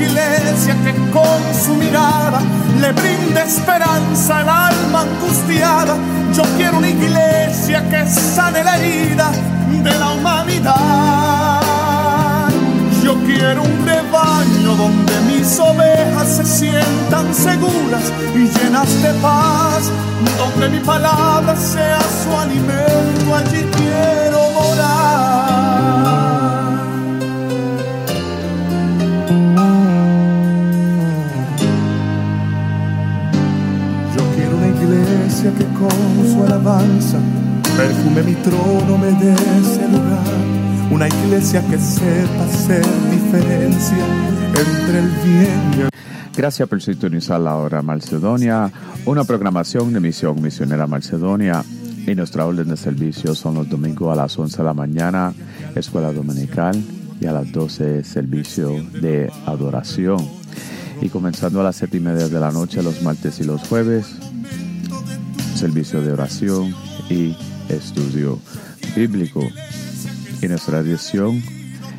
Iglesia que con su mirada le brinde esperanza al alma angustiada. Yo quiero una iglesia que sane la herida de la humanidad. Yo quiero un rebaño donde mis ovejas se sientan seguras y llenas de paz, donde mi palabra sea perfume mi trono, me dé ese lugar. Una iglesia que sepa hacer diferencia entre el bien y el Gracias por sintonizar la hora Macedonia, una programación de Misión Misionera Macedonia. Y nuestra orden de servicio son los domingos a las 11 de la mañana, escuela dominical, y a las 12 servicio de adoración. Y comenzando a las 7 y media de la noche, los martes y los jueves, servicio de oración y estudio bíblico. Y nuestra dirección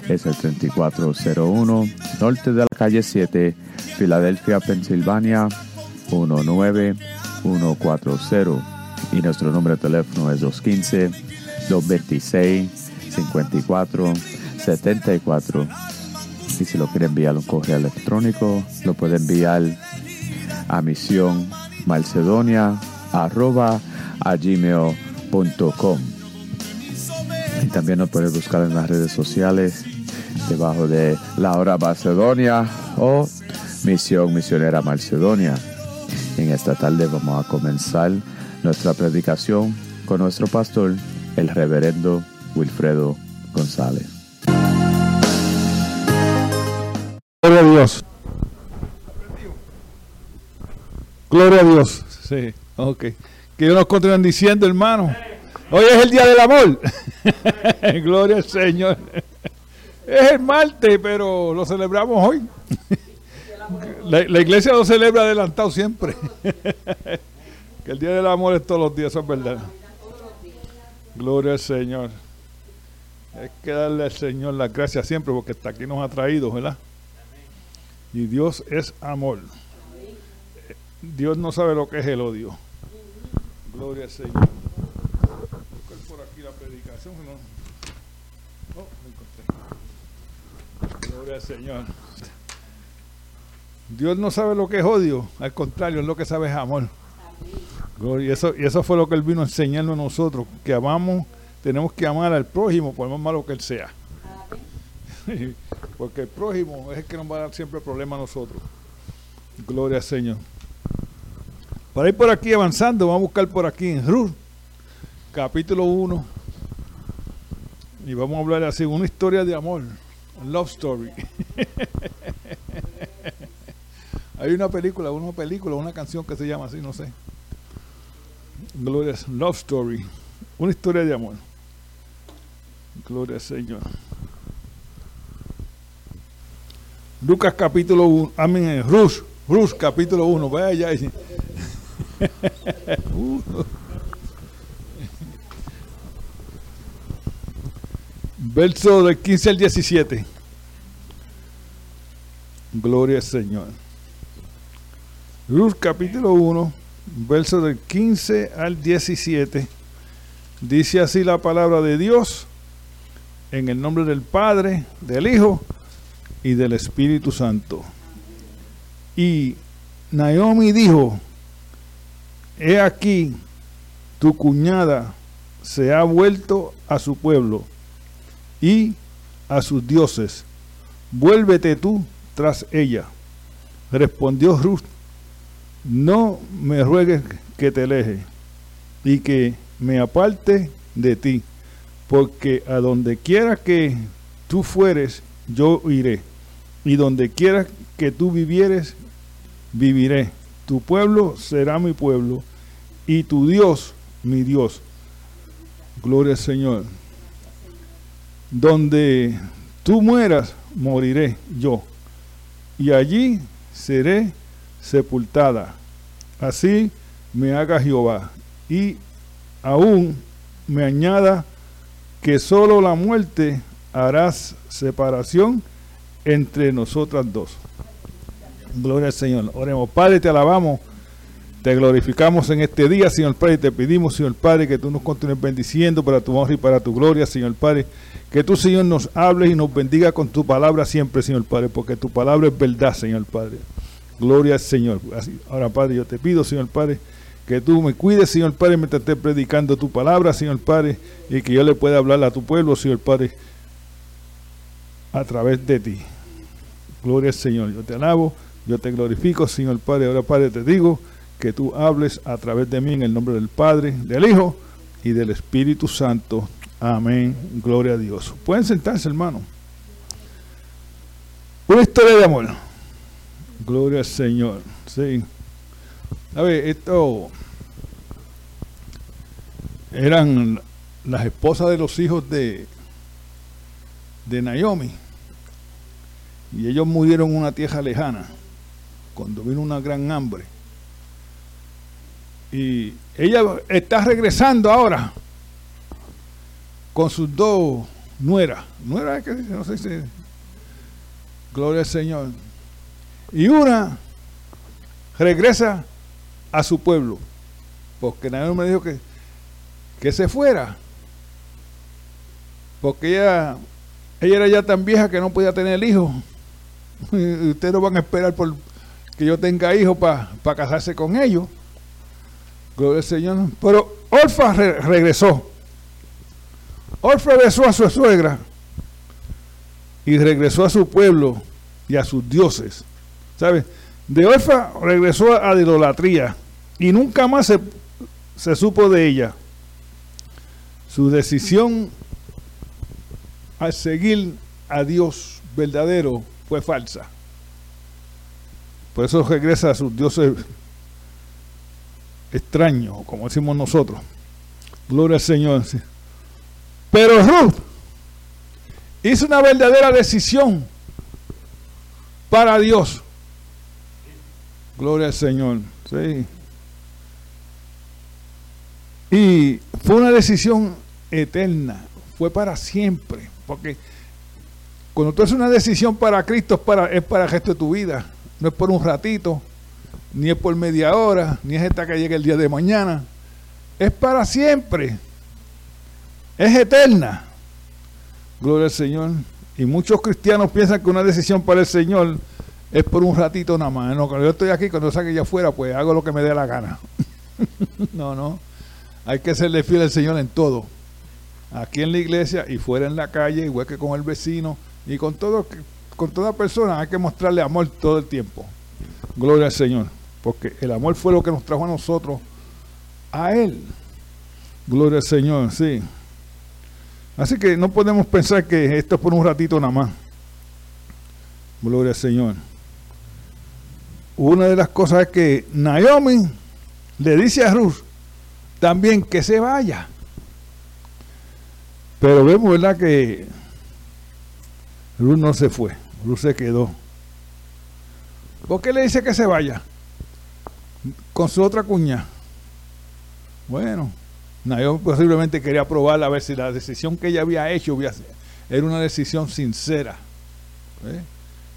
es el 3401 norte de la calle 7, Filadelfia, Pensilvania 19140. Y nuestro número de teléfono es 215-226-5474. Y si lo quiere enviar un correo electrónico, lo puede enviar a misión Macedonia arroba a gmail.com. Y también nos puede buscar en las redes sociales debajo de La Hora Macedonia o Misión Misionera Macedonia. En esta tarde vamos a comenzar nuestra predicación con nuestro pastor, el reverendo Wilfredo González. Gloria a Dios. Gloria a Dios. Sí. Ok. Que nos continúen diciendo, hermano. Hoy es el día del amor. Gloria al Señor. Es el martes, pero lo celebramos hoy. La, iglesia lo celebra adelantado siempre. que el día del amor es todos los días, eso es verdad. Gloria al Señor. Hay que darle al Señor las gracias siempre porque hasta aquí nos ha traído, ¿verdad? Y Dios es amor. Dios no sabe lo que es el odio. Gloria al Señor. Por aquí la predicación. No, oh, encontré. Gloria al Señor. Dios no sabe lo que es odio, al contrario, lo que sabe es amor. Y eso, y eso fue lo que Él vino a enseñarnos a nosotros, que amamos, tenemos que amar al prójimo por más malo que Él sea. Porque el prójimo es el que nos va a dar siempre problema a nosotros. Gloria al Señor. Para ir por aquí avanzando, vamos a buscar por aquí en Ruth, capítulo 1. Y vamos a hablar así, una historia de amor, love story. Hay una película, una película, una canción que se llama así, no sé. Gloria Love Story. Una historia de amor. Gloria al Señor. Lucas capítulo 1. Amén. Ruth. Ruth capítulo 1. Vaya allá. Verso del 15 al 17. Gloria al Señor. Ruth capítulo 1, verso del 15 al 17. Dice así la palabra de Dios en el nombre del Padre, del Hijo y del Espíritu Santo. Y Naomi dijo, he aquí, tu cuñada se ha vuelto a su pueblo y a sus dioses. Vuélvete tú tras ella. Respondió Ruth, no me ruegues que te aleje y que me aparte de ti, porque a donde quiera que tú fueres, yo iré, y donde quiera que tú vivieres, viviré. Tu pueblo será mi pueblo, y tu Dios mi Dios. Gloria al Señor. Donde tú mueras, moriré yo, y allí seré sepultada. Así me haga Jehová, y aún me añada que solo la muerte harás separación entre nosotras dos. Gloria al Señor. Oremos, Padre, te alabamos, te glorificamos en este día, Señor Padre, te pedimos, Señor Padre, que tú nos continúes bendiciendo para tu honra y para tu gloria, Señor Padre. Que tú, Señor, nos hables y nos bendiga con tu palabra siempre, Señor Padre, porque tu palabra es verdad, Señor Padre. Gloria al Señor. ahora, Padre, yo te pido, Señor Padre, que tú me cuides, Señor Padre, mientras esté predicando tu palabra, Señor Padre, y que yo le pueda hablar a tu pueblo, Señor Padre, a través de ti. Gloria al Señor. Yo te alabo, yo te glorifico, Señor Padre. Ahora, Padre, te digo que tú hables a través de mí en el nombre del Padre, del Hijo y del Espíritu Santo. Amén. Gloria a Dios. Pueden sentarse, hermano. Una historia de amor. Gloria al Señor. Sí. A ver, esto eran las esposas de los hijos de, de Naomi. Y ellos murieron en una tierra lejana, cuando vino una gran hambre. Y ella está regresando ahora con sus dos nueras. Nuera que no sé si. Gloria al Señor. Y una regresa a su pueblo. Porque nadie me dijo que, que se fuera. Porque ella, ella era ya tan vieja que no podía tener hijos. Ustedes no van a esperar por que yo tenga hijos para casarse con ellos. Gloria al Señor. Pero Orfa regresó. Orfa regresó a su suegra y regresó a su pueblo y a sus dioses. ¿Sabes? De Orfa regresó a la idolatría y nunca más se, se supo de ella. Su decisión al seguir a Dios verdadero fue falsa. Por eso regresa a sus dioses extraños, como decimos nosotros. Gloria al Señor. Pero Ruth hizo una verdadera decisión para Dios. Gloria al Señor. Sí. Y fue una decisión eterna, fue para siempre, porque cuando tú haces una decisión para Cristo es para, es para el resto de tu vida, no es por un ratito, ni es por media hora, ni es esta que llegue el día de mañana, es para siempre, es eterna. Gloria al Señor. Y muchos cristianos piensan que una decisión para el Señor es por un ratito nada más. No, cuando yo estoy aquí, cuando salga ya afuera, pues hago lo que me dé la gana. no, no. Hay que serle fiel al Señor en todo. Aquí en la iglesia y fuera en la calle, igual que con el vecino y con todo, con toda persona hay que mostrarle amor todo el tiempo. Gloria al Señor. Porque el amor fue lo que nos trajo a nosotros a Él. Gloria al Señor, sí. Así que no podemos pensar que esto es por un ratito nada más. Gloria al Señor. Una de las cosas es que Naomi le dice a Ruth también que se vaya. Pero vemos, ¿verdad? Que Ruth no se fue, Ruth se quedó. ¿Por qué le dice que se vaya? Con su otra cuña. Bueno, Naomi posiblemente quería probar a ver si la decisión que ella había hecho era una decisión sincera.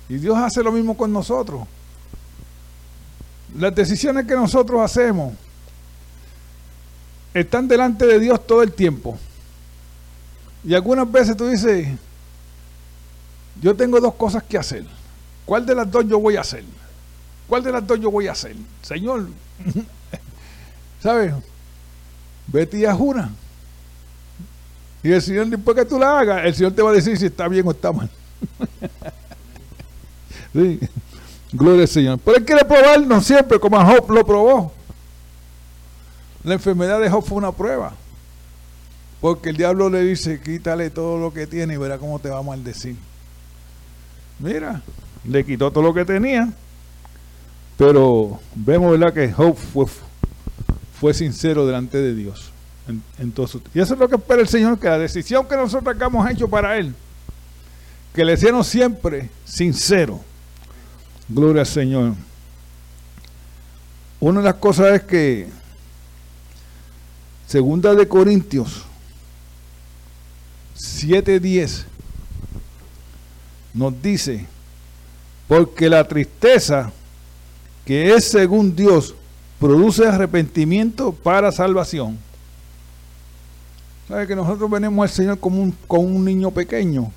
Y Dios hace lo mismo con nosotros. Las decisiones que nosotros hacemos están delante de Dios todo el tiempo. Y algunas veces tú dices, yo tengo dos cosas que hacer. ¿Cuál de las dos yo voy a hacer? ¿Cuál de las dos yo voy a hacer? Señor, ¿sabes? Vete y haz una. Y el Señor, después que tú la hagas, el Señor te va a decir si está bien o está mal. sí. Gloria al Señor. Pero Él quiere probarnos siempre, como a Job lo probó. La enfermedad de Job fue una prueba. Porque el diablo le dice, quítale todo lo que tiene y verá cómo te va a maldecir. Mira, le quitó todo lo que tenía. Pero vemos, ¿verdad? Que Job fue, fue sincero delante de Dios. En, y eso es lo que espera el Señor, que la decisión que nosotros hemos hecho para Él, que le seamos siempre sincero. Gloria al Señor. Una de las cosas es que, segunda de Corintios 7:10, nos dice, porque la tristeza que es según Dios produce arrepentimiento para salvación. ¿Sabe que nosotros venimos al Señor como un, un niño pequeño?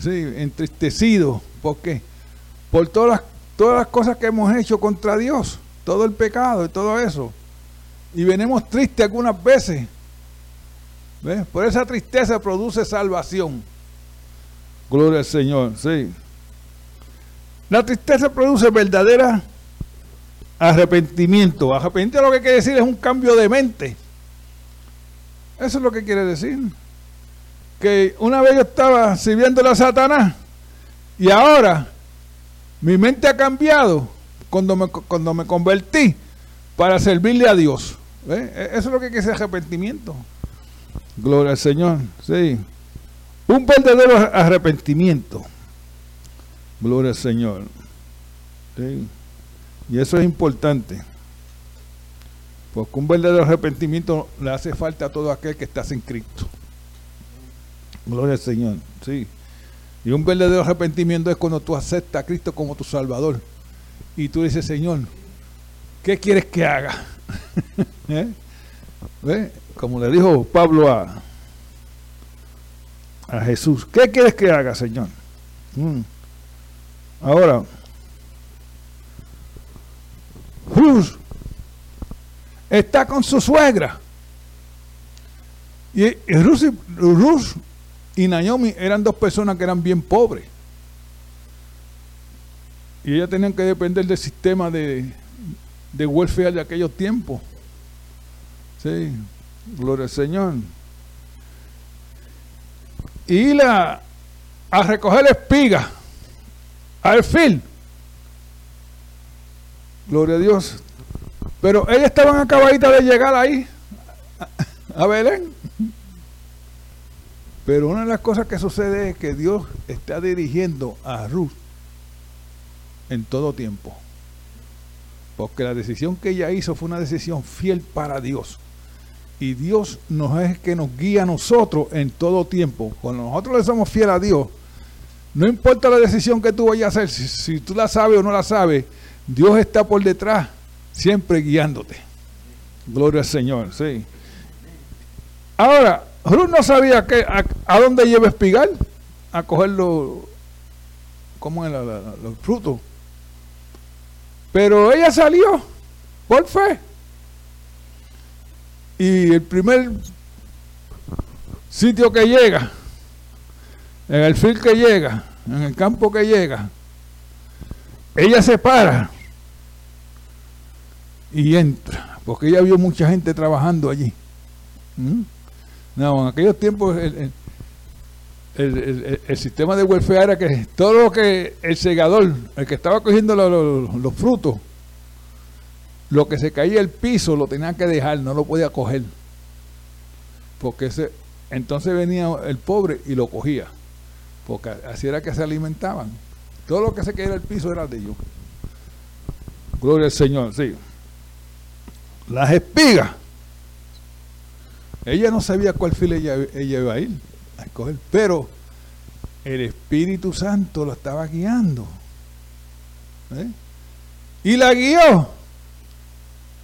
Sí, entristecido. ¿Por qué? Por todas las, todas las cosas que hemos hecho contra Dios, todo el pecado y todo eso. Y venimos tristes algunas veces. ¿Ves? Por esa tristeza produce salvación. Gloria al Señor, sí. La tristeza produce verdadera arrepentimiento. Arrepentimiento lo que quiere decir es un cambio de mente. Eso es lo que quiere decir. Que una vez yo estaba sirviendo a Satanás y ahora mi mente ha cambiado cuando me, cuando me convertí para servirle a Dios. E, eso es lo que quiere decir arrepentimiento. Gloria al Señor. Sí. Un verdadero arrepentimiento. Gloria al Señor. Y eso es importante. Porque un verdadero arrepentimiento le hace falta a todo aquel que está sin Cristo. Gloria al Señor. Sí. Y un verdadero arrepentimiento es cuando tú aceptas a Cristo como tu Salvador. Y tú dices, Señor, ¿qué quieres que haga? ¿Eh? Como le dijo Pablo a, a Jesús, ¿qué quieres que haga, Señor? Mm. Ahora, Rus está con su suegra. Y, Rus, y Naomi eran dos personas que eran bien pobres. Y ellas tenían que depender del sistema de, de welfare de aquellos tiempos. Sí, gloria al Señor. Y la a recoger espiga al fin. Gloria a Dios. Pero ellas estaban acabaditas de llegar ahí, a Belén. Pero una de las cosas que sucede es que Dios está dirigiendo a Ruth en todo tiempo. Porque la decisión que ella hizo fue una decisión fiel para Dios. Y Dios nos es que nos guía a nosotros en todo tiempo. Cuando nosotros le somos fieles a Dios, no importa la decisión que tú vayas a hacer, si, tú la sabes o no la sabes, Dios está por detrás, siempre guiándote. Gloria al Señor, sí. Ahora, Ruth no sabía que, a, dónde lleva espigal, a coger los, ¿cómo es los frutos. Pero ella salió por fe. Y el primer sitio que llega, en el fil que llega, en el campo que llega, ella se para y entra, porque ella vio mucha gente trabajando allí. ¿Mm? No, en aquellos tiempos el, sistema de welfare era que todo lo que el segador, el que estaba cogiendo los, frutos, lo que se caía el piso lo tenía que dejar, no lo podía coger. Porque ese, entonces venía el pobre y lo cogía porque así era que se alimentaban. Todo lo que se caía el piso era de ellos. Gloria al Señor, sí. Las espigas. Ella no sabía cuál fila ella, iba a ir. a escoger. Pero el Espíritu Santo lo estaba guiando. ¿eh? Y la guió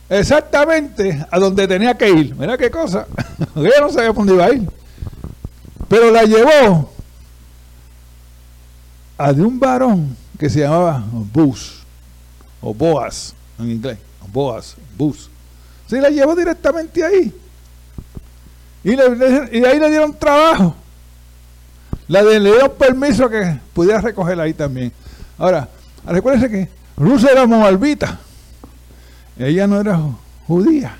exactamente a donde tenía que ir. Mira qué cosa. Ella no sabía dónde iba a ir. Pero la llevó a de un varón que se llamaba Bus o Boas en inglés. Boas, Bus. Se la llevó directamente ahí. Y, y ahí le dieron trabajo. La le dieron permiso que pudiera recogerla ahí también. Ahora, recuérdense que Ruth era moabita. Ella no era judía.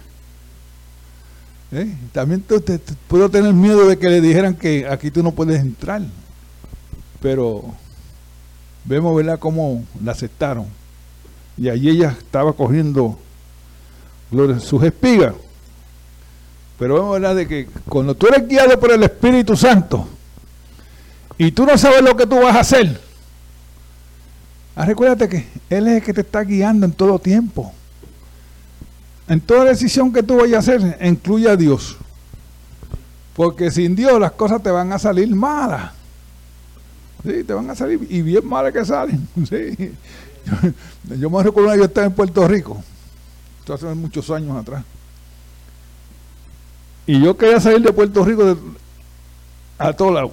¿Eh? También te, puedo tener miedo de que le dijeran que aquí tú no puedes entrar. Pero vemos, cómo la aceptaron. Y allí ella estaba cogiendo sus espigas. Pero vemos, ¿verdad?, de que cuando tú eres guiado por el Espíritu Santo y tú no sabes lo que tú vas a hacer, ah, recuérdate que Él es el que te está guiando en todo tiempo. En toda decisión que tú vayas a hacer, incluye a Dios. Porque sin Dios las cosas te van a salir malas. Sí, te van a salir y bien malas que salen. Sí. Yo, me recuerdo que yo estaba en Puerto Rico. Esto hace muchos años atrás. Y yo quería salir de Puerto Rico a todo lado.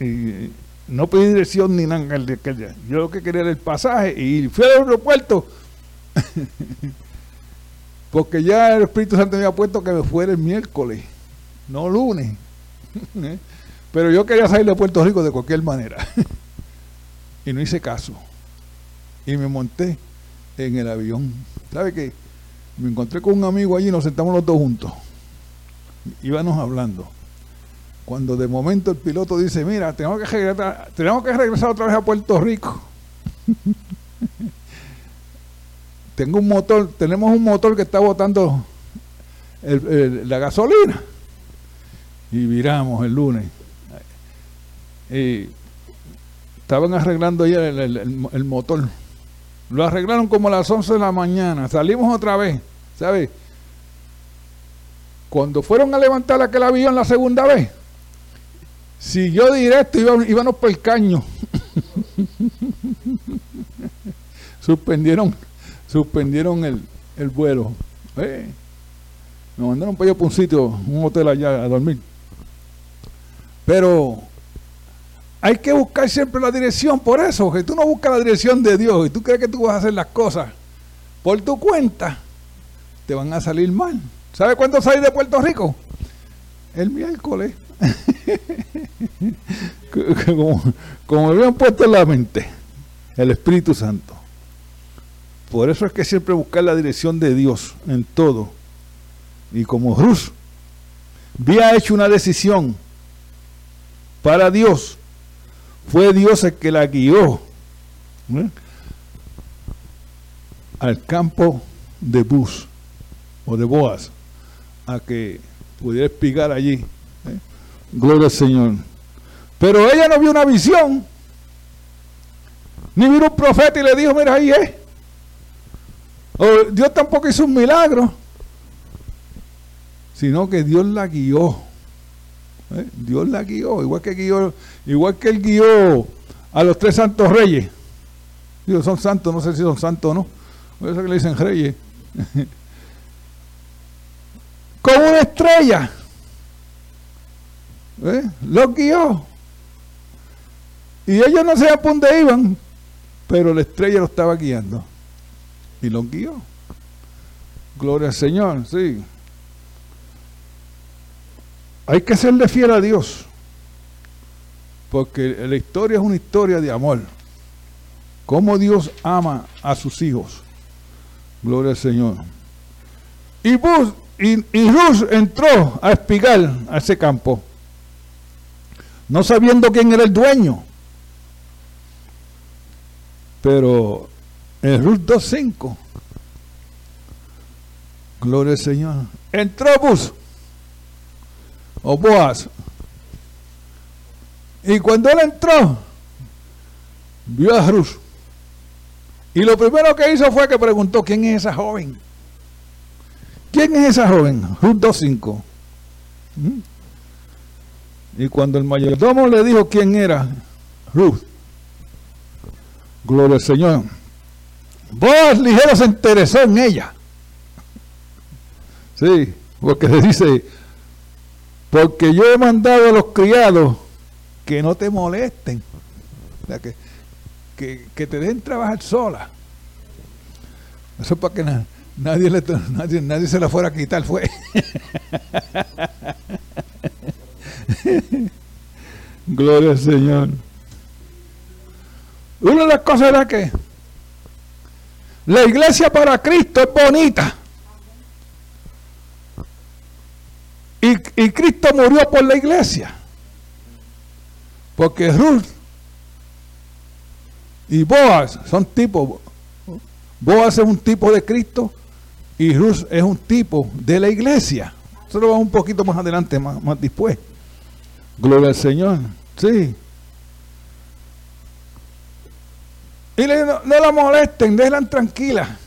Y no pedí dirección ni nada. Yo lo que quería era el pasaje y fui al aeropuerto. Porque ya el Espíritu Santo me había puesto que me fuera el miércoles, no lunes. ¿Eh? Pero yo quería salir de Puerto Rico de cualquier manera. y no hice caso. Y me monté en el avión. ¿Sabe qué? Me encontré con un amigo allí y nos sentamos los dos juntos. Íbamos hablando. Cuando de momento el piloto dice, mira, tenemos que regresar, tenemos que regresar otra vez a Puerto Rico. tengo un motor, tenemos un motor que está botando la gasolina. Y viramos el lunes. Y estaban arreglando ya el, motor. Lo arreglaron como a las 11 de la mañana. Salimos otra vez, ¿sabes? Cuando fueron a levantar aquel avión la segunda vez, siguió directo, y íbamos por el caño. Suspendieron suspendieron el, el vuelo. Eh, me mandaron para allá un sitio, un hotel allá a dormir. Pero hay que buscar siempre la dirección, por eso, que tú no buscas la dirección de Dios y tú crees que tú vas a hacer las cosas por tu cuenta, te van a salir mal. ¿Sabe cuándo salí de Puerto Rico? El miércoles. como, como me habían puesto en la mente, el Espíritu Santo. Por eso es que siempre buscar la dirección de Dios en todo. Y como Rus había hecho una decisión para Dios, fue Dios el que la guió al campo de Bus o de Boas a que pudiera espigar allí. ¿eh? Gloria al Señor. Pero ella no vio una visión, ni vio un profeta y le dijo, mira ahí es. Dios tampoco hizo un milagro, sino que Dios la guió. ¿Eh? Dios la guió, igual que guió, igual que él guió a los tres santos reyes. Dios, son santos, no sé si son santos o no. Por eso que le dicen reyes. Con una estrella. ¿Eh? Los guió. Y ellos no sabían por dónde iban, pero la estrella lo estaba guiando y los guió. Gloria al Señor, sí. Hay que serle fiel a Dios, porque la historia es una historia de amor. Cómo Dios ama a sus hijos. Gloria al Señor. Y, Bus, y, y entró a espigar a ese campo, no sabiendo quién era el dueño. Pero en Ruth 2.5. Gloria al Señor. Entró Bus o Boaz. Y cuando él entró, vio a Ruth. Y lo primero que hizo fue que preguntó, ¿quién es esa joven? ¿Quién es esa joven? Ruth 2.5. ¿Mm? Y cuando el mayordomo le dijo quién era, Ruth, gloria al Señor, vos ligero se interesó en ella. Sí, porque le dice, porque yo he mandado a los criados que no te molesten, que, que, te dejen trabajar sola. Eso es para que nadie, le, nadie, nadie se la fuera a quitar, fue. Gloria al Señor. Una de las cosas era que la iglesia para Cristo es bonita. Y, Cristo murió por la iglesia. Porque Ruth y Boaz son tipos. Boaz es un tipo de Cristo y Ruth es un tipo de la iglesia. Eso lo vamos un poquito más adelante, más, más después. Gloria al Señor. Sí. Y le, no, no la molesten, déjenla tranquila.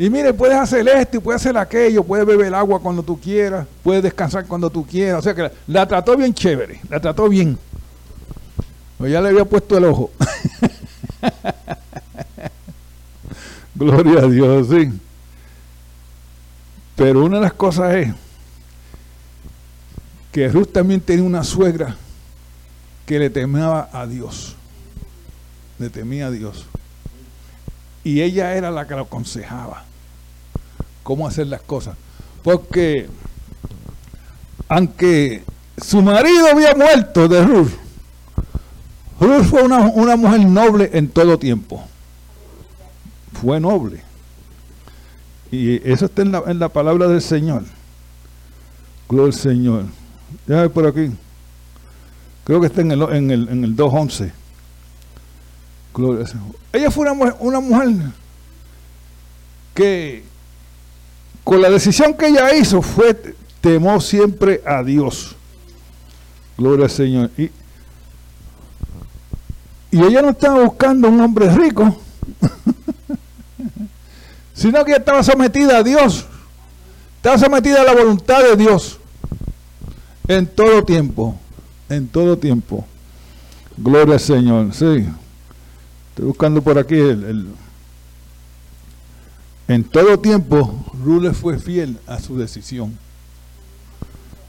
Y mire, puedes hacer esto y puedes hacer aquello, puedes beber agua cuando tú quieras, puedes descansar cuando tú quieras. O sea que la, trató bien chévere, la trató bien. Pues ya le había puesto el ojo. Gloria a Dios, sí. Pero una de las cosas es que Ruth también tenía una suegra que le temía a Dios. Le temía a Dios. Y ella era la que lo aconsejaba cómo hacer las cosas. Porque aunque su marido había muerto de Ruth, Ruth fue una, una mujer noble en todo tiempo. Fue noble. Y eso está en la, en la palabra del Señor. Gloria al Señor. Ya por aquí. Creo que está en el, en el, en el 2.11. Gloria. Ella fue una una mujer que con la decisión que ella hizo fue temó siempre a Dios. Gloria al Señor. Y, y ella no estaba buscando un hombre rico, sino que estaba sometida a Dios. Estaba sometida a la voluntad de Dios en todo tiempo. En todo tiempo. Gloria al Señor. Sí. Buscando por aquí el en todo tiempo, Rule fue fiel a su decisión.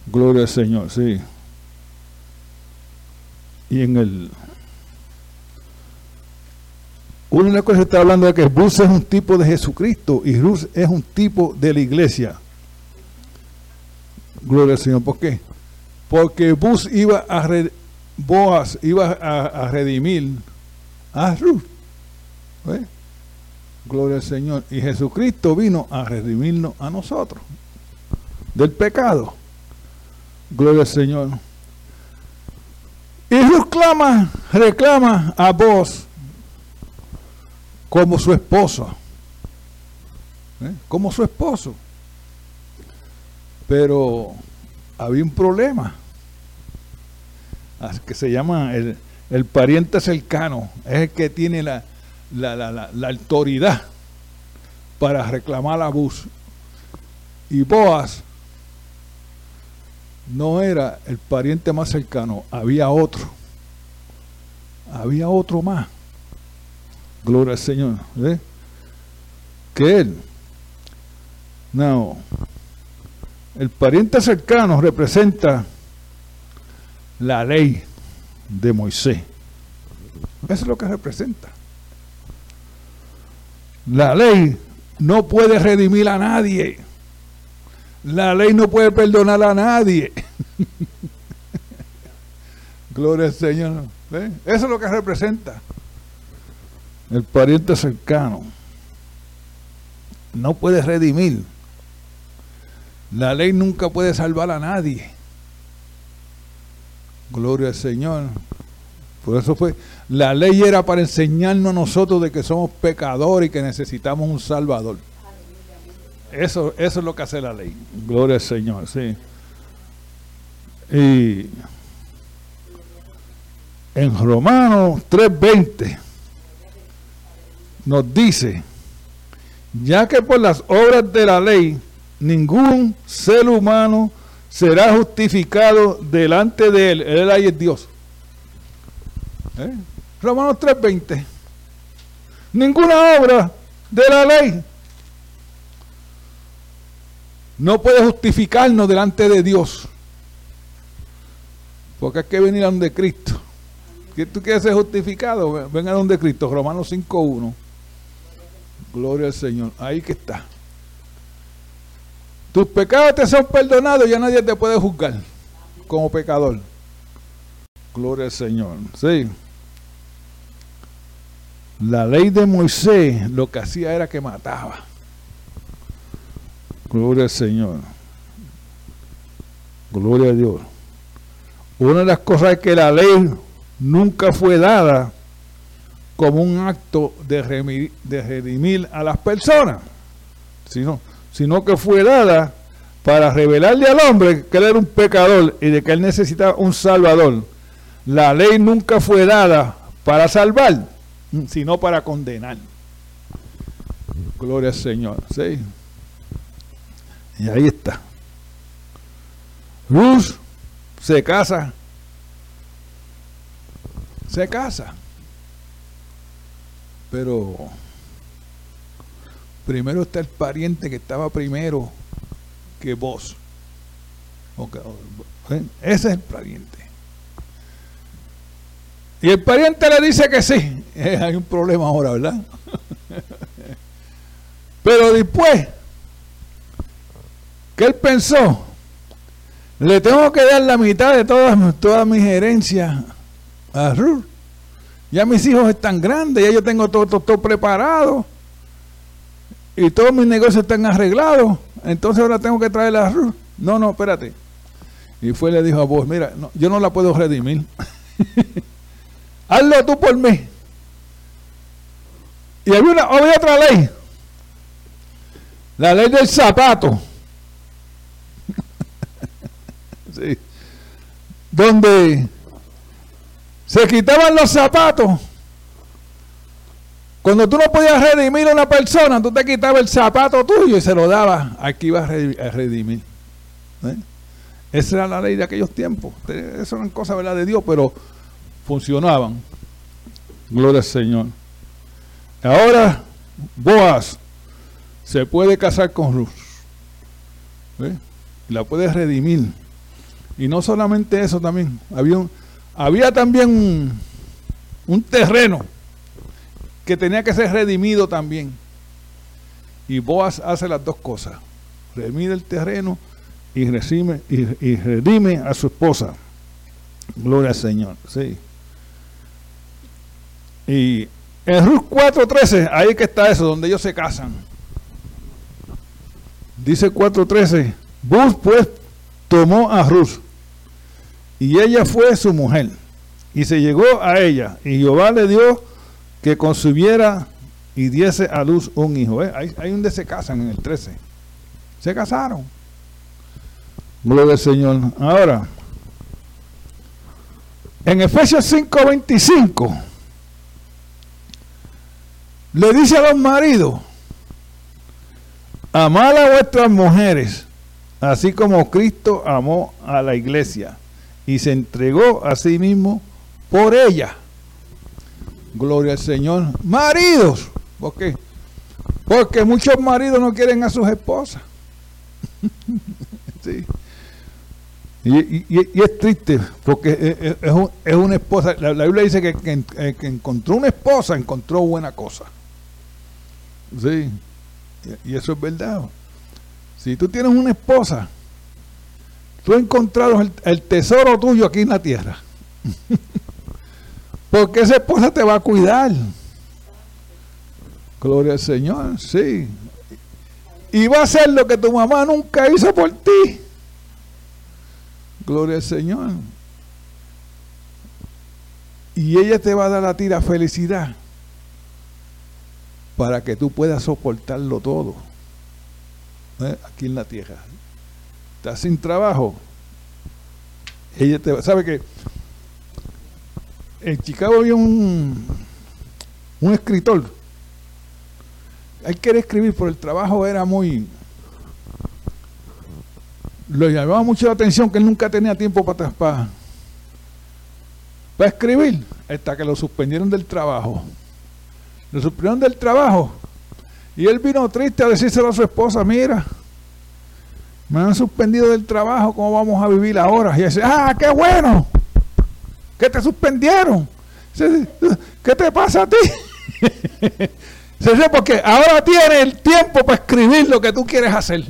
Gloria al Señor, sí. Y en el... Una cosa está hablando de que Bus es un tipo de Jesucristo y Ruth es un tipo de la iglesia. Gloria al Señor. ¿Por qué? Porque Bus iba a Boaz iba a, redimir a Ruth. ¿Eh? Gloria al Señor. Y Jesucristo vino a redimirnos a nosotros del pecado. Gloria al Señor. Y reclama, reclama a vos como su esposo. ¿eh? Como su esposo. Pero había un problema. Que se llama el, el pariente cercano. Es el que tiene la, la, la, la, autoridad para reclamar abuso. Y Boaz no era el pariente más cercano, había otro. Había otro más. Gloria al Señor. ¿eh? Que él. No. El pariente cercano representa la ley de Moisés. Eso es lo que representa. La ley no puede redimir a nadie. La ley no puede perdonar a nadie. Gloria al Señor. Eso es lo que representa. El pariente cercano. No puede redimir. La ley nunca puede salvar a nadie. Gloria al Señor. Por eso fue, la ley era para enseñarnos a nosotros de que somos pecadores y que necesitamos un Salvador. Eso, eso es lo que hace la ley. Gloria al Señor, sí. Y en Romanos 3:20 nos dice, ya que por las obras de la ley ningún ser humano será justificado delante de él. Él ahí es Dios. ¿Eh? Romanos 3:20. Ninguna obra de la ley no puede justificarnos delante de Dios. Porque hay que venir a donde Cristo. ¿Que tú quieres ser justificado? Ven a donde Cristo. Romanos 5.1. Gloria al Señor. Ahí que está. Tus pecados te son perdonados, ya nadie te puede juzgar como pecador. Gloria al Señor. Sí. La ley de Moisés lo que hacía era que mataba. Gloria al Señor. Gloria a Dios. Una de las cosas es que la ley nunca fue dada como un acto de, redimir, a las personas, sino, sino que fue dada para revelarle al hombre que él era un pecador y de que él necesitaba un salvador. La ley nunca fue dada para salvar, sino para condenar. Gloria al Señor. ¿sí? Y ahí está. Luz se casa. Se casa. Pero primero está el pariente que estaba primero que vos. ¿eh? Ese es el pariente. Y el pariente le dice que sí. Eh, hay un problema ahora, ¿verdad? Pero después que él pensó, le tengo que dar la mitad de todas, todas mis herencias a Ruth. Ya mis hijos están grandes, ya yo tengo todo, todo, preparado. Y todos mis negocios están arreglados. Entonces ahora tengo que traer a Ruth. No, no, espérate. Y fue y le dijo a vos, mira, yo no la puedo redimir. Hazlo tú por mí. Y había, una, había otra ley. La ley del zapato. sí. Donde se quitaban los zapatos. Cuando tú no podías redimir a una persona, tú te quitabas el zapato tuyo y se lo dabas a quien ibas a redimir. ¿Eh? Esa era la ley de aquellos tiempos. Eso eran cosas ¿verdad? de Dios, pero funcionaban. Gloria al Señor. Ahora, Boaz se puede casar con Ruth. ¿Eh? La puede redimir. Y no solamente eso también. Había también un, terreno que tenía que ser redimido también. Y Boaz hace las dos cosas. Redime el terreno y, redime, y, redime a su esposa. Gloria al Señor. Sí. Y en Ruth 4.13, ahí que está eso, donde ellos se casan. Dice 4.13, Bus pues tomó a Ruth y ella fue su mujer. Y se llegó a ella. Y Jehová le dio que consumiera y diese a luz un hijo. ¿Eh? Hay, hay donde se casan en el 13. Se casaron. Gloria al Señor. Ahora, en Efesios 5:25, le dice a los maridos, amad a vuestras mujeres, así como Cristo amó a la iglesia y se entregó a sí mismo por ella. Gloria al Señor. Maridos, ¿por qué? Porque muchos maridos no quieren a sus esposas. sí. y, es triste, porque es, una esposa. La, Biblia dice que, que, que, encontró una esposa, encontró buena cosa. Sí. Y eso es verdad. Si tú tienes una esposa, tú has encontrado el, tesoro tuyo aquí en la tierra. Porque esa esposa te va a cuidar. Gloria al Señor, sí. Y va a hacer lo que tu mamá nunca hizo por ti. Gloria al Señor. Y ella te va a dar a ti la felicidad para que tú puedas soportarlo todo ¿eh? aquí en la tierra estás sin trabajo, ella te sabe que en Chicago había un, un escritor. Él quería escribir, pero el trabajo era muy le llamaba mucho la atención que él nunca tenía tiempo para, para, para escribir, hasta que lo suspendieron del trabajo. Lo suspendieron del trabajo y él vino triste a decírselo a su esposa, mira, me han suspendido del trabajo, ¿cómo vamos a vivir ahora? Y dice, ah, qué bueno, que te suspendieron. ¿Qué te pasa a ti? Porque ahora tienes el tiempo para escribir lo que tú quieres hacer.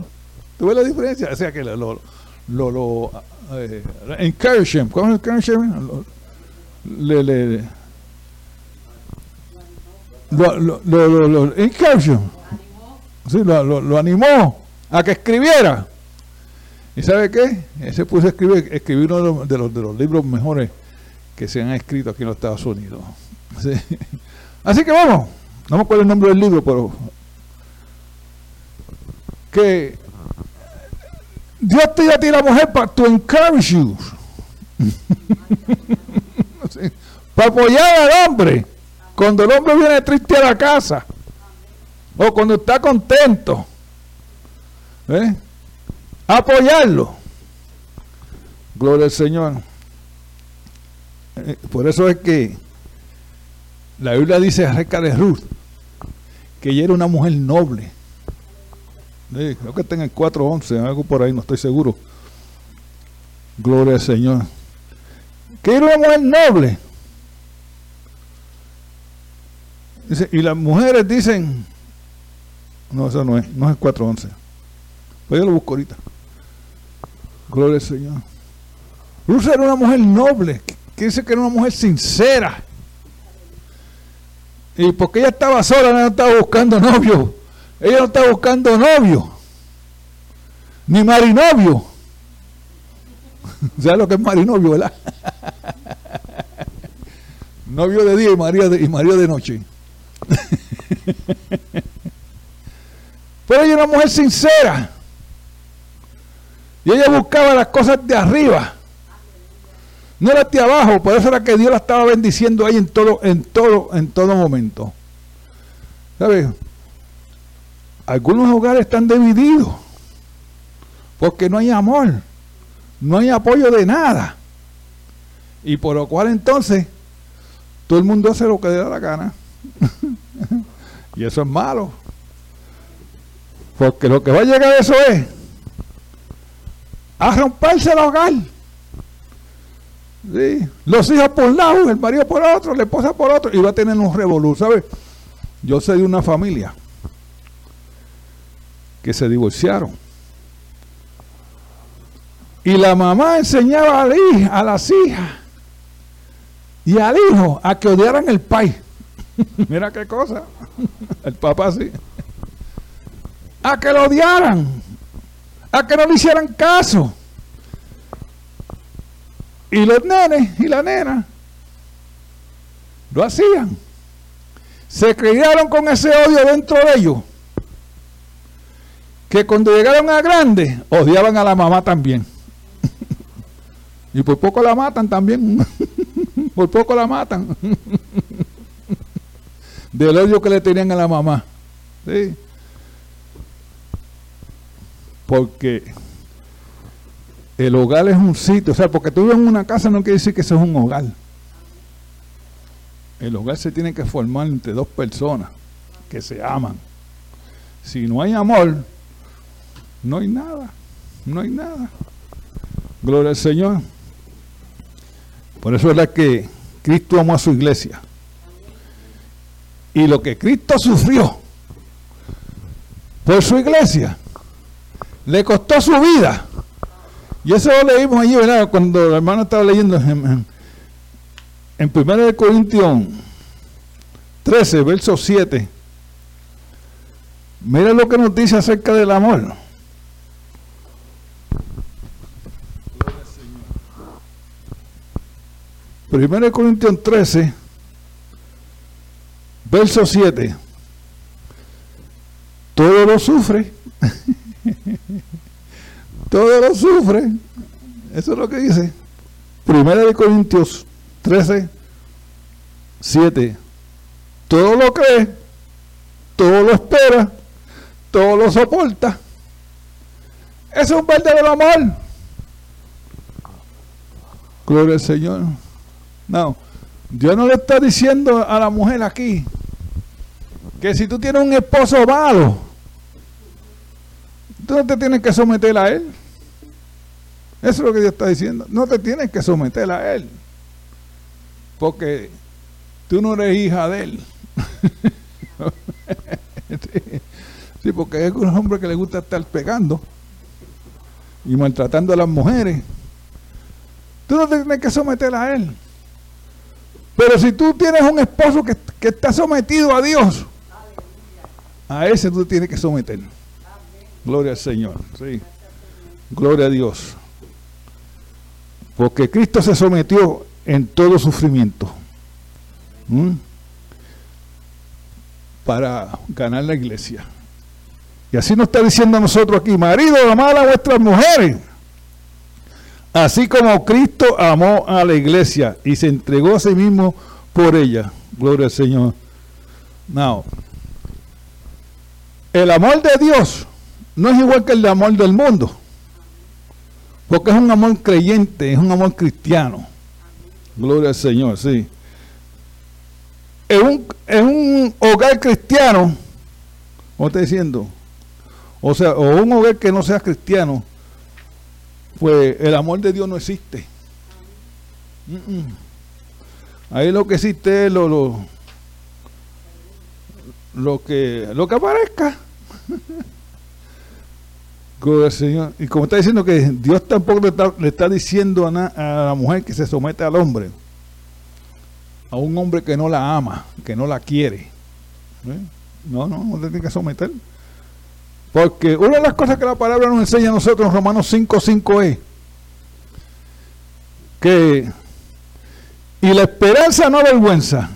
¿Tú ves la diferencia? O sea que lo, lo, lo, lo eh, encourage ¿Cómo es Le, le, lo, lo, lo, lo, Sí, lo, animó a que escribiera. ¿Y sabe qué? Ese puso a escribir, escribir uno de los, de los libros mejores que se han escrito aquí en los Estados Unidos. Así que vamos, no me acuerdo el nombre del libro, pero que Dios te dio a ti la mujer para to encourage you. para apoyar al hombre cuando el hombre viene triste a la casa o cuando está contento. ¿eh? Apoyarlo. Gloria al Señor. Eh, por eso es que la Biblia dice acerca de Ruth que ella era una mujer noble. creo que está en el 4.11, algo por ahí, no estoy seguro. Gloria al Señor. Que era una mujer noble. y las mujeres dicen, no, eso no es, no es el 4.11. Pues yo lo busco ahorita. Gloria al Señor. Ruth era una mujer noble, dice que era una mujer sincera. Y porque ella estaba sola, no estaba buscando novio. Ella no estaba buscando novio. Ni marinovio. ¿Sabes lo que es marinovio, verdad? novio de día y marido de, de noche. Pero ella era una mujer sincera. Y ella buscaba las cosas de arriba. No era de abajo, por eso era que Dios la estaba bendiciendo ahí en todo, en todo, en todo momento. ¿Sabes? Algunos hogares están divididos porque no hay amor, no hay apoyo de nada. Y por lo cual entonces todo el mundo hace lo que le da la gana. y eso es malo. Porque lo que va a llegar a eso es a romperse el hogar. Los hijos por un lado, el marido por otro, la esposa por otro, y va a tener un revolú, ¿sabes? Yo sé de una familia que se divorciaron. Y la mamá enseñaba a, a las hijas y al hijo a que odiaran el país. Mira qué cosa. El papá sí. A que lo odiaran. A que no le hicieran caso. Y los nenes y la nena lo hacían. Se criaron con ese odio dentro de ellos. Que cuando llegaron a grande, odiaban a la mamá también. y por poco la matan también. por poco la matan. Del odio que le tenían a la mamá. ¿Sí? Porque el hogar es un sitio, o sea, porque tú vives en una casa no quiere decir que eso es un hogar. El hogar se tiene que formar entre dos personas que se aman. Si no hay amor, no hay nada, no hay nada. Gloria al Señor. Por eso es la que Cristo amó a su iglesia. Y lo que Cristo sufrió por su iglesia, le costó su vida y eso lo leímos allí, ¿verdad? Cuando el hermano estaba leyendo en, en 1 Corintios 13, verso 7. Mira lo que nos dice acerca del amor. Primero Corintios 13, verso 7. Todo lo sufre. todo lo sufre. Eso es lo que dice. Primera de Corintios 13, 7. Todo lo cree, todo lo espera, todo lo soporta. Eso es un verdadero amor. Gloria al Señor. No, Dios no le está diciendo a la mujer aquí que si tú tienes un esposo malo, tú no te tienes que someter a él. Eso es lo que Dios está diciendo. No te tienes que someter a él. Porque tú no eres hija de él. sí, porque es un hombre que le gusta estar pegando y maltratando a las mujeres. Tú no te tienes que someter a él. Pero si tú tienes un esposo que, está sometido a Dios, a ese tú tienes que someter. Gloria al Señor. Sí. Gloria a Dios. Porque Cristo se sometió en todo sufrimiento. Para ganar la iglesia. Y así nos está diciendo a nosotros aquí, marido, amad a vuestras mujeres. Así como Cristo amó a la iglesia y se entregó a sí mismo por ella. Gloria al Señor. Now, el amor de Dios no es igual que el amor del mundo. Porque es un amor creyente, es un amor cristiano. Gloria al Señor, sí. En un, en un hogar cristiano, ¿cómo está diciendo? O sea, o un hogar que no sea cristiano, pues el amor de Dios no existe. Ahí lo que existe es lo, lo, que lo que aparezca. Y como está diciendo que Dios tampoco le está, diciendo a, la mujer que se somete al hombre, a un hombre que no la ama, que no la quiere. ¿Eh? No, no, no le tiene que someter. Porque una de las cosas que la palabra nos enseña a nosotros en Romanos 5.5 es que y la esperanza no avergüenza,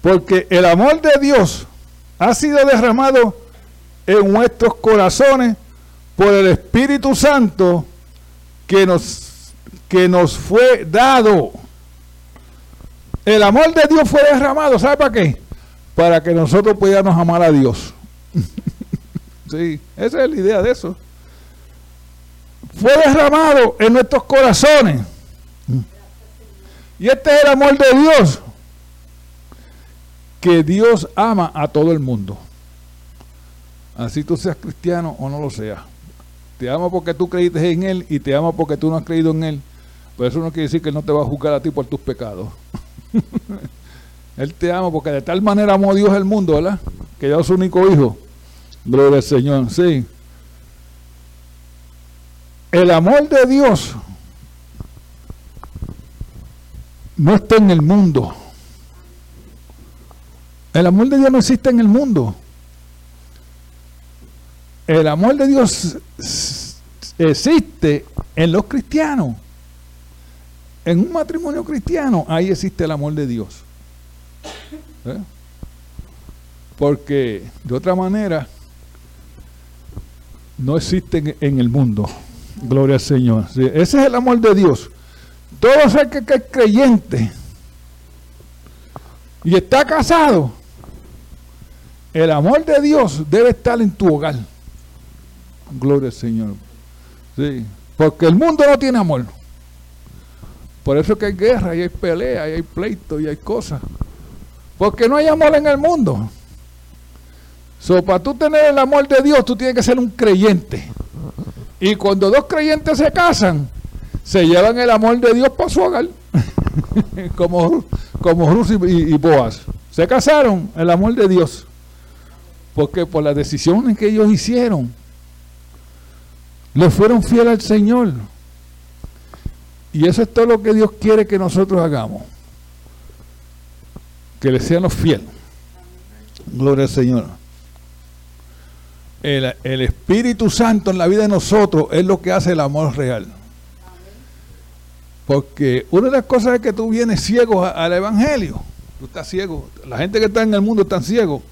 porque el amor de Dios ha sido derramado en nuestros corazones por el Espíritu Santo que nos, que nos fue dado. El amor de Dios fue derramado, ¿sabe para qué? Para que nosotros pudiéramos amar a Dios. Sí, esa es la idea de eso. Fue derramado en nuestros corazones. Y este es el amor de Dios. Que Dios ama a todo el mundo. Así tú seas cristiano o no lo seas. Te ama porque tú creíste en Él y te ama porque tú no has creído en Él. Pero eso no quiere decir que Él no te va a juzgar a ti por tus pecados. él te ama porque de tal manera amó Dios el mundo, ¿verdad? Que dio su único hijo Gloria al Señor, sí. El amor de Dios no está en el mundo. El amor de Dios no existe en el mundo. El amor de Dios existe en los cristianos. En un matrimonio cristiano, ahí existe el amor de Dios. ¿Eh? Porque de otra manera, no existen en el mundo. Gloria al Señor. ese es el amor de Dios. Todo aquel que, que es creyente y está casado, el amor de Dios debe estar en tu hogar. Gloria al Señor. Sí, porque el mundo no tiene amor. Por eso que hay guerra y hay pelea y hay pleito y hay cosas. Porque no hay amor en el mundo. So, para tú tener el amor de Dios, tú tienes que ser un creyente. Y cuando dos creyentes se casan, se llevan el amor de Dios para su hogar. como, como Rus y, Boaz. Se casaron, el amor de Dios. Porque por las decisiones que ellos hicieron, le fueron fieles al Señor. Y eso es todo lo que Dios quiere que nosotros hagamos. Que le seamos fieles. Gloria al Señor el, Espíritu Santo en la vida de nosotros es lo que hace el amor real. Porque una de las cosas es que tú vienes ciego al Evangelio. Tú estás ciego. La gente que está en el mundo está ciego.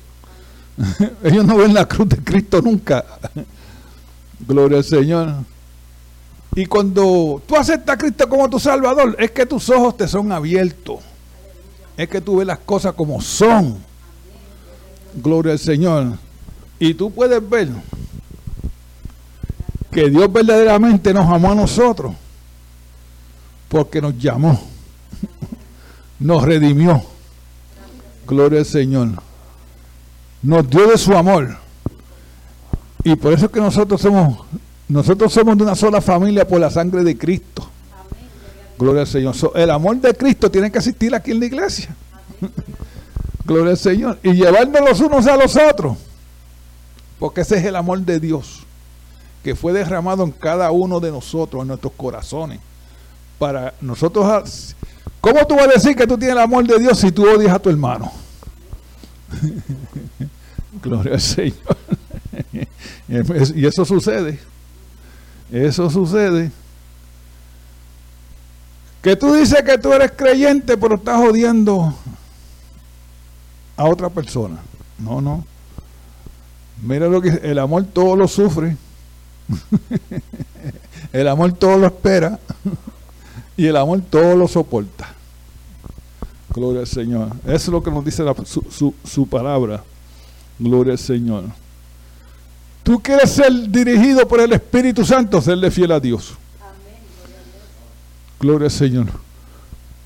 Ellos no ven la cruz de Cristo nunca. Gloria al Señor. Y cuando tú aceptas a Cristo como tu Salvador, es que tus ojos te son abiertos. Es que tú ves las cosas como son. Gloria al Señor. Y tú puedes ver que Dios verdaderamente nos amó a nosotros porque nos llamó, nos redimió. Gloria al Señor. Nos dio de su amor. Y por eso es que nosotros somos, nosotros somos de una sola familia por la sangre de Cristo. Gloria al Señor. el amor de Cristo tiene que asistir aquí en la iglesia. Gloria al Señor. Y llevarnos los unos a los otros. Porque ese es el amor de Dios. Que fue derramado en cada uno de nosotros, en nuestros corazones. Para nosotros. ¿Cómo tú vas a decir que tú tienes el amor de Dios si tú odias a tu hermano? Gloria al Señor. Y eso sucede. Eso sucede. Que tú dices que tú eres creyente, pero estás odiando a otra persona. No, no. Mira lo que el amor todo lo sufre. el amor todo lo espera. y el amor todo lo soporta. Gloria al Señor. Eso es lo que nos dice su, su palabra. Gloria al Señor. Tú quieres ser dirigido por el Espíritu Santo, serle fiel a Dios. Gloria al Señor.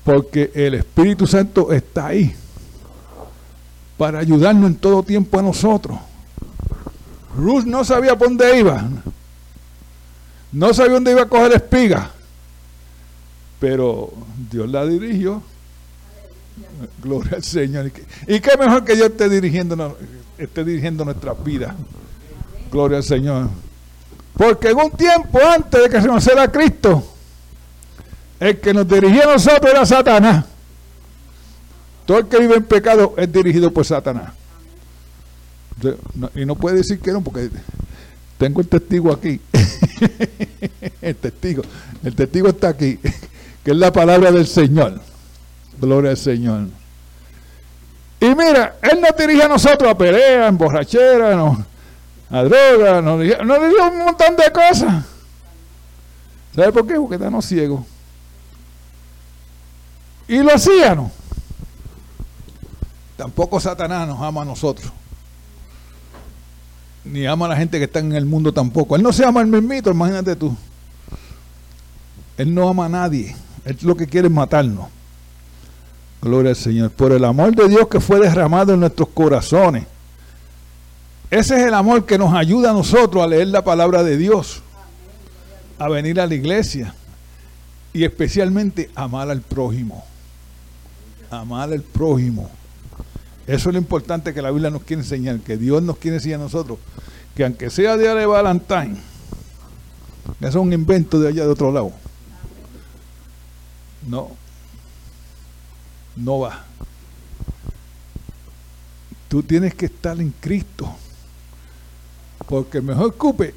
Porque el Espíritu Santo está ahí para ayudarnos en todo tiempo a nosotros. Ruth no sabía por dónde iba. No sabía dónde iba a coger espiga. Pero Dios la dirigió. Gloria al Señor. Y qué mejor que yo esté dirigiendo, esté dirigiendo nuestras vidas. Gloria al Señor. Porque en un tiempo antes de que se conociera a Cristo, el que nos dirigía a nosotros era Satanás. Todo el que vive en pecado es dirigido por Satanás. y no puede decir que no, porque tengo el testigo aquí. el testigo. El testigo está aquí. Que es la palabra del Señor. Gloria al Señor. Y mira, Él nos dirige a nosotros a pelea, en borrachera, a droga, nos dirige, nos un montón de cosas. ¿Sabe por qué? Porque estamos ciegos. Y lo hacían. Tampoco Satanás nos ama a nosotros. Ni ama a la gente que está en el mundo tampoco. Él no se ama el mismito, imagínate tú. Él no ama a nadie. Él lo que quiere es matarnos. Gloria al Señor. Por el amor de Dios que fue derramado en nuestros corazones. Ese es el amor que nos ayuda a nosotros a leer la palabra de Dios. A venir a la iglesia. Y especialmente amar al prójimo amar al prójimo. Eso es lo importante que la Biblia nos quiere enseñar, que Dios nos quiere enseñar a nosotros, que aunque sea día de Valentine, eso es un invento de allá de otro lado. No, no va. Tú tienes que estar en Cristo, porque el mejor cupe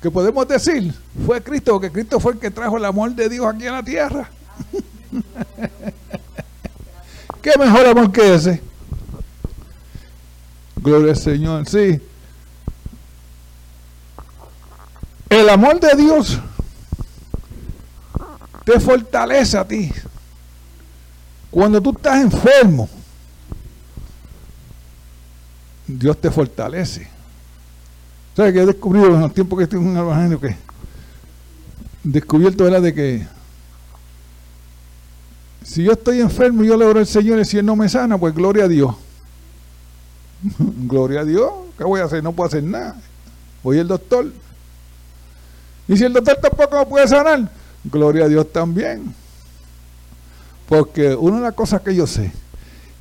que podemos decir fue Cristo, porque Cristo fue el que trajo el amor de Dios aquí a la tierra. ¿Qué mejor amor que ese? Gloria al Señor, sí. El amor de Dios te fortalece a ti. Cuando tú estás enfermo, Dios te fortalece. ¿Sabes que he descubierto en el tiempo que estoy en un evangelio que descubierto era de que si yo estoy enfermo y yo le oro al Señor y si Él no me sana, pues gloria a Dios. gloria a Dios. ¿Qué voy a hacer? No puedo hacer nada. Voy al doctor. Y si el doctor tampoco me puede sanar, gloria a Dios también. Porque una de las cosas que yo sé,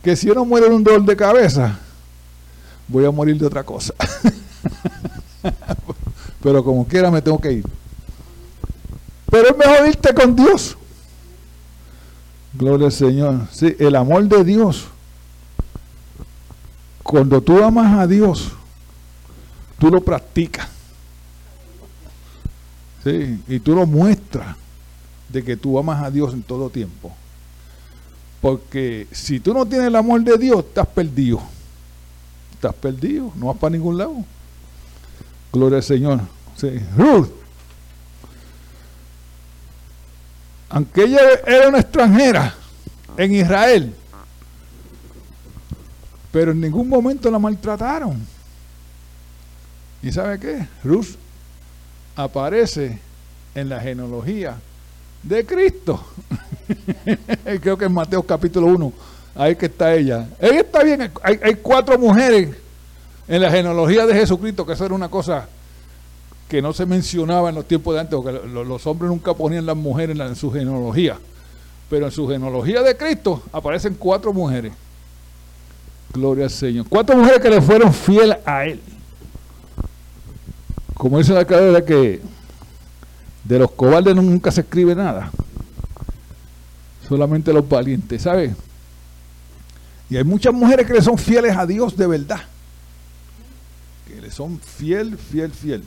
que si yo no muero de un dolor de cabeza, voy a morir de otra cosa. Pero como quiera me tengo que ir. Pero es mejor irte con Dios. Gloria al Señor. Sí, el amor de Dios. Cuando tú amas a Dios, tú lo practicas. Sí, y tú lo muestras de que tú amas a Dios en todo tiempo. Porque si tú no tienes el amor de Dios, estás perdido. Estás perdido, no vas para ningún lado. Gloria al Señor. Sí. Ruth, aunque ella era una extranjera en Israel, pero en ningún momento la maltrataron. ¿Y sabe qué? Ruth aparece en la genealogía de Cristo. Creo que en Mateo capítulo 1, ahí que está ella. Ella está bien, hay, cuatro mujeres en la genealogía de Jesucristo, que eso era una cosa que no se mencionaba en los tiempos de antes, porque los hombres nunca ponían las mujeres en, su genealogía. Pero en su genealogía de Cristo aparecen cuatro mujeres. Gloria al Señor. Cuatro mujeres que le fueron fieles a Él. Como dice la cadera que de los cobardes nunca se escribe nada. Solamente los valientes, ¿sabe? Y hay muchas mujeres que le son fieles a Dios de verdad. Que le son fiel, fiel, fiel.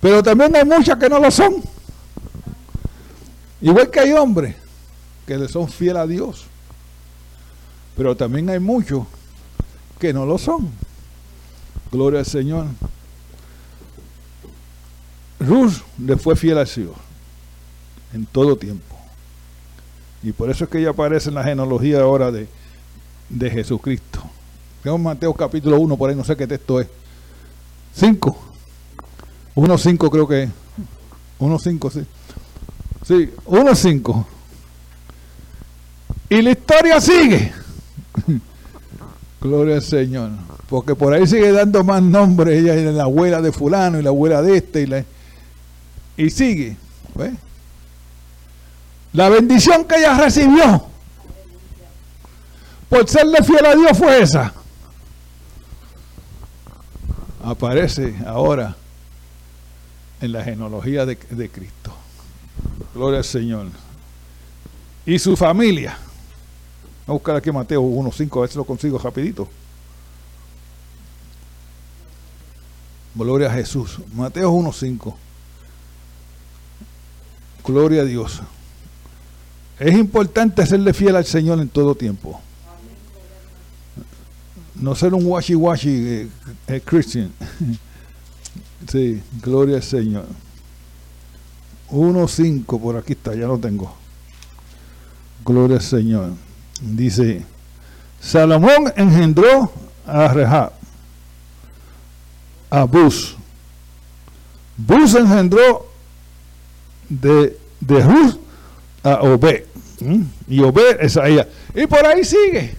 Pero también hay muchas que no lo son. Igual que hay hombres que le son fieles a Dios. Pero también hay muchos que no lo son. Gloria al Señor. Ruth le fue fiel al Señor en todo tiempo. Y por eso es que ella aparece en la genealogía ahora de, de Jesucristo. Tengo Mateo capítulo 1, por ahí no sé qué texto es. 5. 1.5 creo que es. 1.5, sí. Sí, 1.5. Y la historia sigue. Gloria al Señor. Porque por ahí sigue dando más nombres. Ella es la abuela de fulano y la abuela de este. Y, la, y sigue. La bendición que ella recibió por serle fiel a Dios fue esa. Aparece ahora en la genealogía de, Cristo. Gloria al Señor. Y su familia. Voy a buscar aquí Mateo 1.5, a ver si lo consigo rapidito. Gloria a Jesús. Mateo 1.5. Gloria a Dios. Es importante serle fiel al Señor en todo tiempo. No ser un washi-washi eh, eh, Christian. Sí, gloria al Señor. 1.5, por aquí está, ya lo tengo. Gloria al Señor. Dice, Salomón engendró a Rehab, a Bus. Bus engendró de, de Ruth a Obed. ¿Mm? Y Obed es a ella. Y por ahí sigue.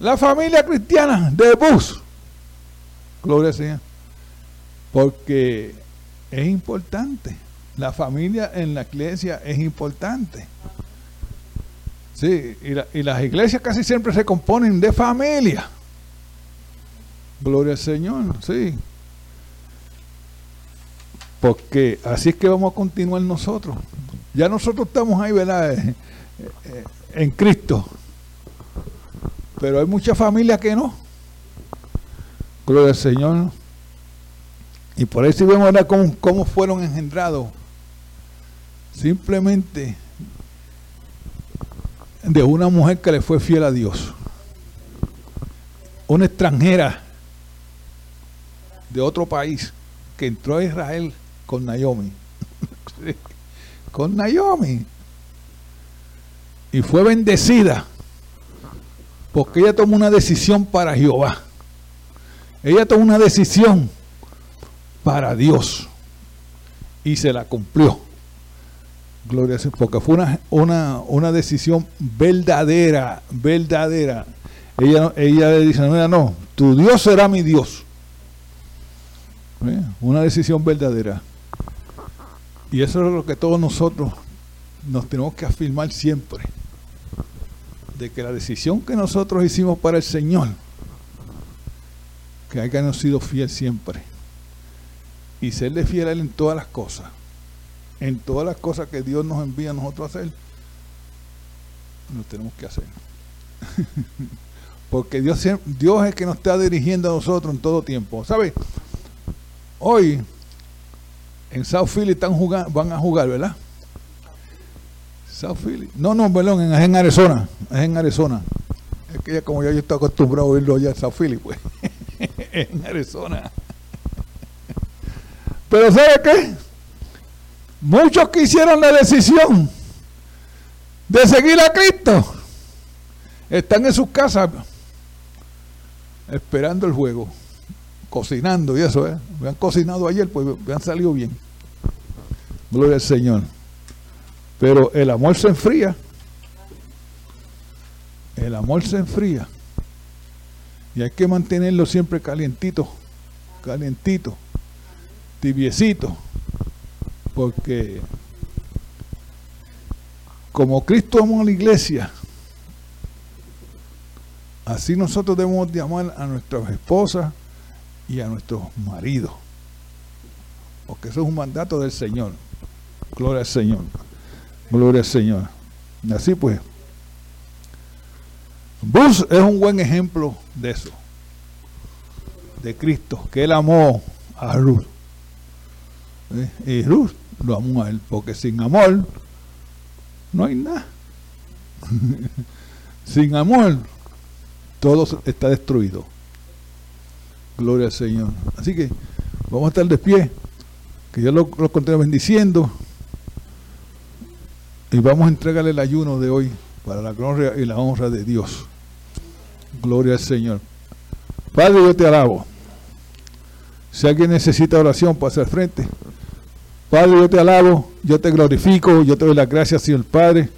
La familia cristiana de Bus. Gloria al Señor. Porque es importante. La familia en la iglesia es importante. Sí, y, y, las iglesias casi siempre se componen de familia. Gloria al Señor, sí. Porque así es que vamos a continuar nosotros. Ya nosotros estamos ahí, ¿verdad? Eh, eh, en Cristo. Pero hay muchas familias que no. Gloria al Señor. Y por si vemos ahora cómo, fueron engendrados. Simplemente de una mujer que le fue fiel a Dios. Una extranjera de otro país que entró a Israel con Naomi. con Naomi. Y fue bendecida porque ella tomó una decisión para Jehová. Ella tomó una decisión para Dios. Y se la cumplió. Gloria a Dios, porque fue una, una, una decisión verdadera, verdadera. Ella, ella le dice, no, tu Dios será mi Dios. Una decisión verdadera. Y eso es lo que todos nosotros nos tenemos que afirmar siempre. De que la decisión que nosotros hicimos para el Señor, que hayamos sido fiel siempre y serle fiel a Él en todas las cosas, en todas las cosas que Dios nos envía a nosotros a hacer, lo tenemos que hacer. Porque Dios, Dios es el que nos está dirigiendo a nosotros en todo tiempo. ¿Sabe? Hoy en South Philly están jugando, van a jugar, ¿verdad? South Philly. No, no, perdón, es en Arizona. Es en Arizona. Es que ya como ya yo estoy acostumbrado a oírlo allá en South Philly, pues. en Arizona. Pero ¿sabe qué? Muchos que hicieron la decisión de seguir a Cristo están en sus casas esperando el juego. cocinando y eso, ¿eh? Me han cocinado ayer, pues me han salido bien. Gloria al Señor. Pero el amor se enfría. El amor se enfría. Y hay que mantenerlo siempre calientito, calientito, tibiecito. Porque como Cristo amó a la iglesia, así nosotros debemos de amar a nuestras esposas y a nuestros maridos. Porque eso es un mandato del Señor. Gloria al Señor. Gloria al Señor. Así pues. Bus es un buen ejemplo de eso. De Cristo. Que él amó a Ruth. ¿Eh? Y Ruth lo amó a él. Porque sin amor no hay nada. sin amor todo está destruido. Gloria al Señor. Así que vamos a estar de pie. Que yo lo, lo continúe bendiciendo. Y vamos a entregarle el ayuno de hoy para la gloria y la honra de Dios. Gloria al Señor. Padre, yo te alabo. Si alguien necesita oración, pasa al frente. Padre, yo te alabo, yo te glorifico, yo te doy las gracias, Señor Padre.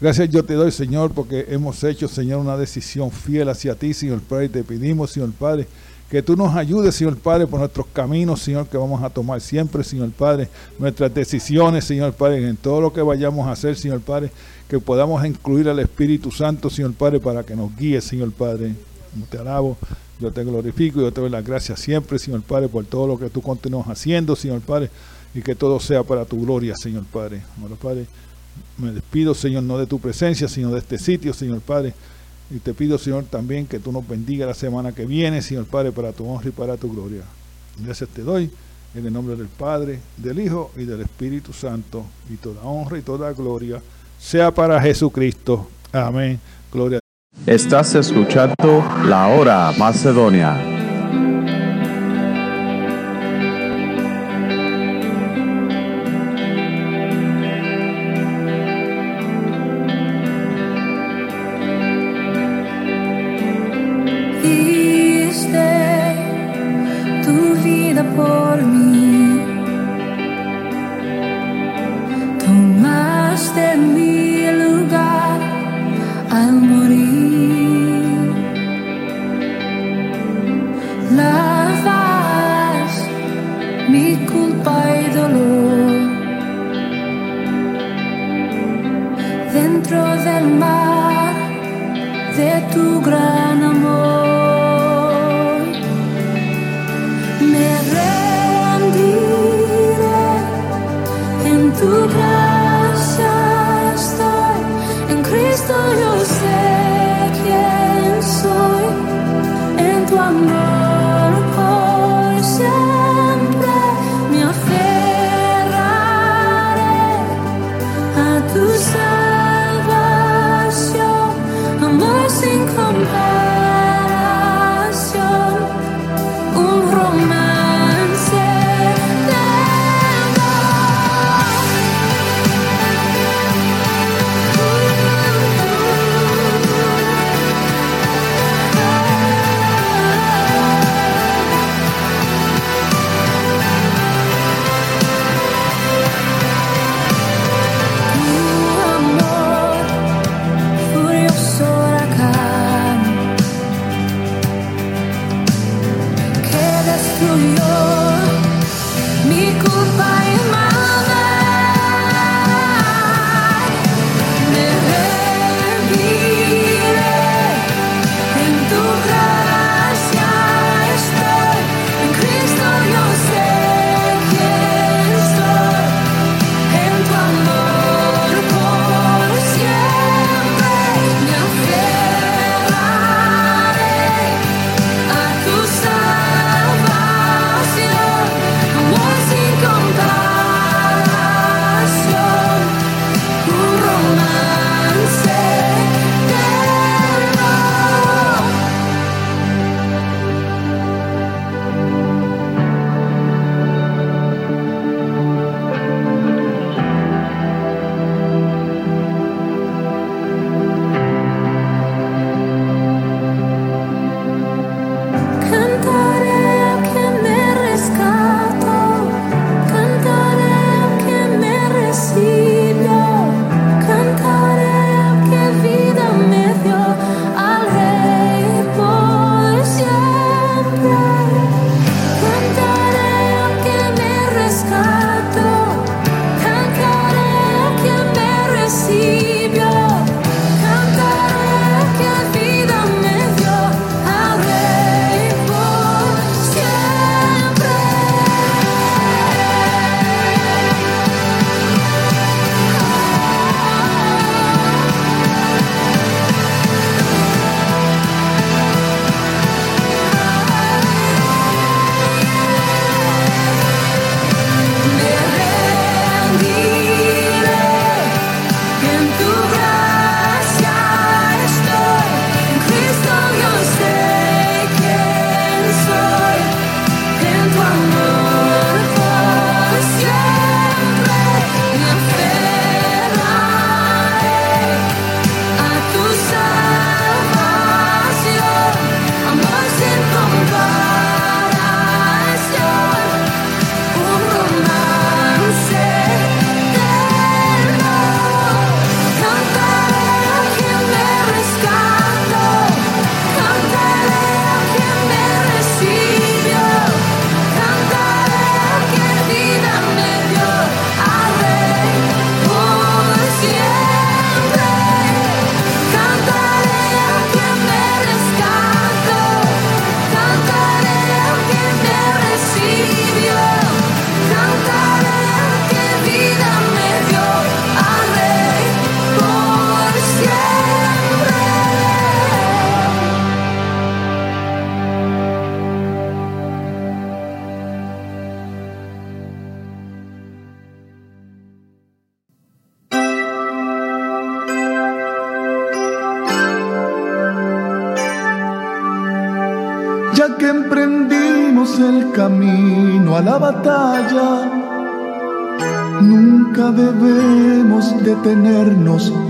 Gracias yo te doy, Señor, porque hemos hecho, Señor, una decisión fiel hacia ti, Señor Padre. Te pedimos, Señor Padre, que tú nos ayudes, Señor Padre, por nuestros caminos, Señor, que vamos a tomar siempre, Señor Padre. Nuestras decisiones, Señor Padre, en todo lo que vayamos a hacer, Señor Padre. Que podamos incluir al Espíritu Santo, Señor Padre, para que nos guíe, Señor Padre. Te alabo, yo te glorifico yo te doy las gracias siempre, Señor Padre, por todo lo que tú continúas haciendo, Señor Padre. Y que todo sea para tu gloria, Señor Padre. Señor Padre, me despido, Señor, no de tu presencia, sino de este sitio, Señor Padre y te pido, Señor, también que tú nos bendiga la semana que viene, Señor Padre, para tu honra y para tu gloria. Gracias te doy en el nombre del Padre, del Hijo y del Espíritu Santo. Y toda honra y toda gloria sea para Jesucristo. Amén. Gloria. Estás escuchando La Hora Macedonia. He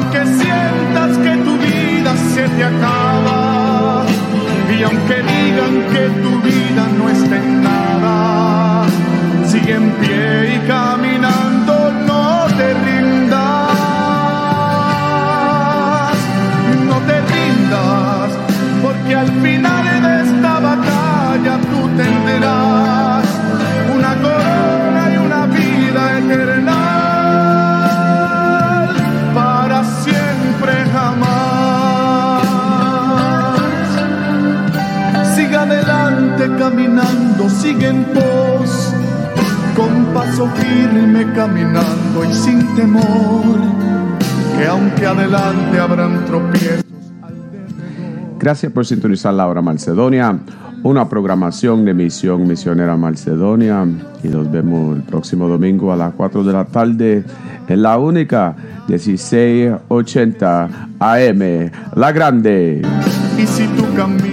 Aunque sientas que tu vida se te acaba. Y aunque digan que tu vida no está en nada, sigue en pie y caminando, no te rindas. No te rindas, porque al final caminando, sigue en pos, con paso firme caminando y sin temor, que aunque adelante habrán tropiezos. Gracias por sintonizar la hora Macedonia, una programación de Misión Misionera Macedonia. Y nos vemos el próximo domingo a las 4 de la tarde en la única 1680 AM, La Grande. Y si tú